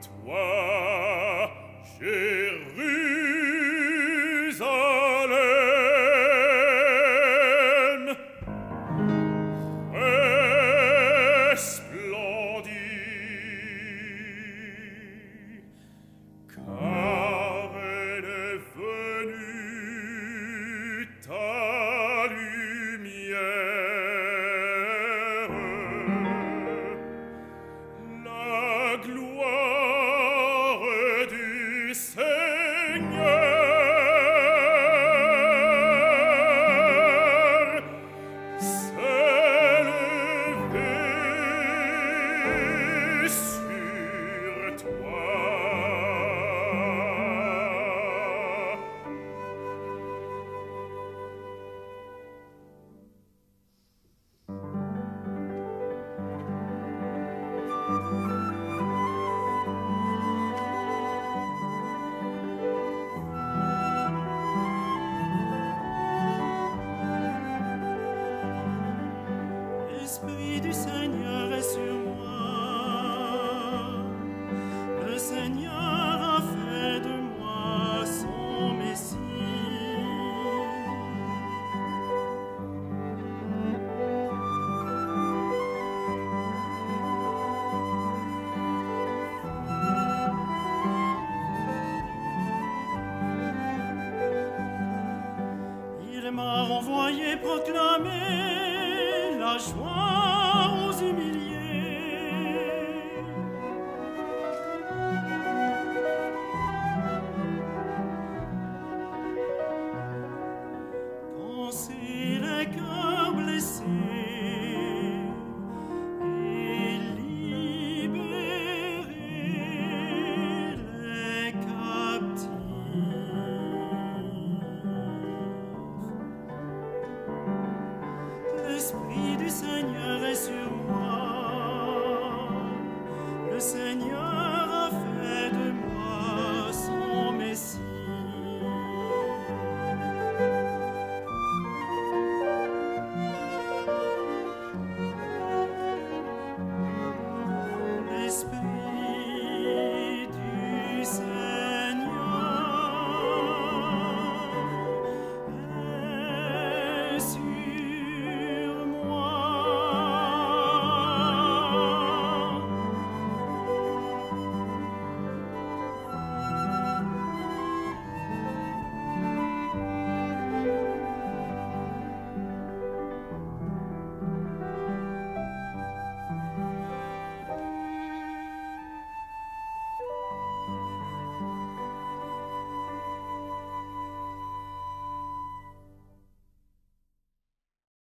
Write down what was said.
toi, Jérusalem, Resplendis, car elle est venue ta Seigneur L'Esprit du Seigneur est sur moi. Le Seigneur a fait de moi son Messie. Il m'a envoyé proclamer la joie L'Esprit du Seigneur est sur moi. Le Seigneur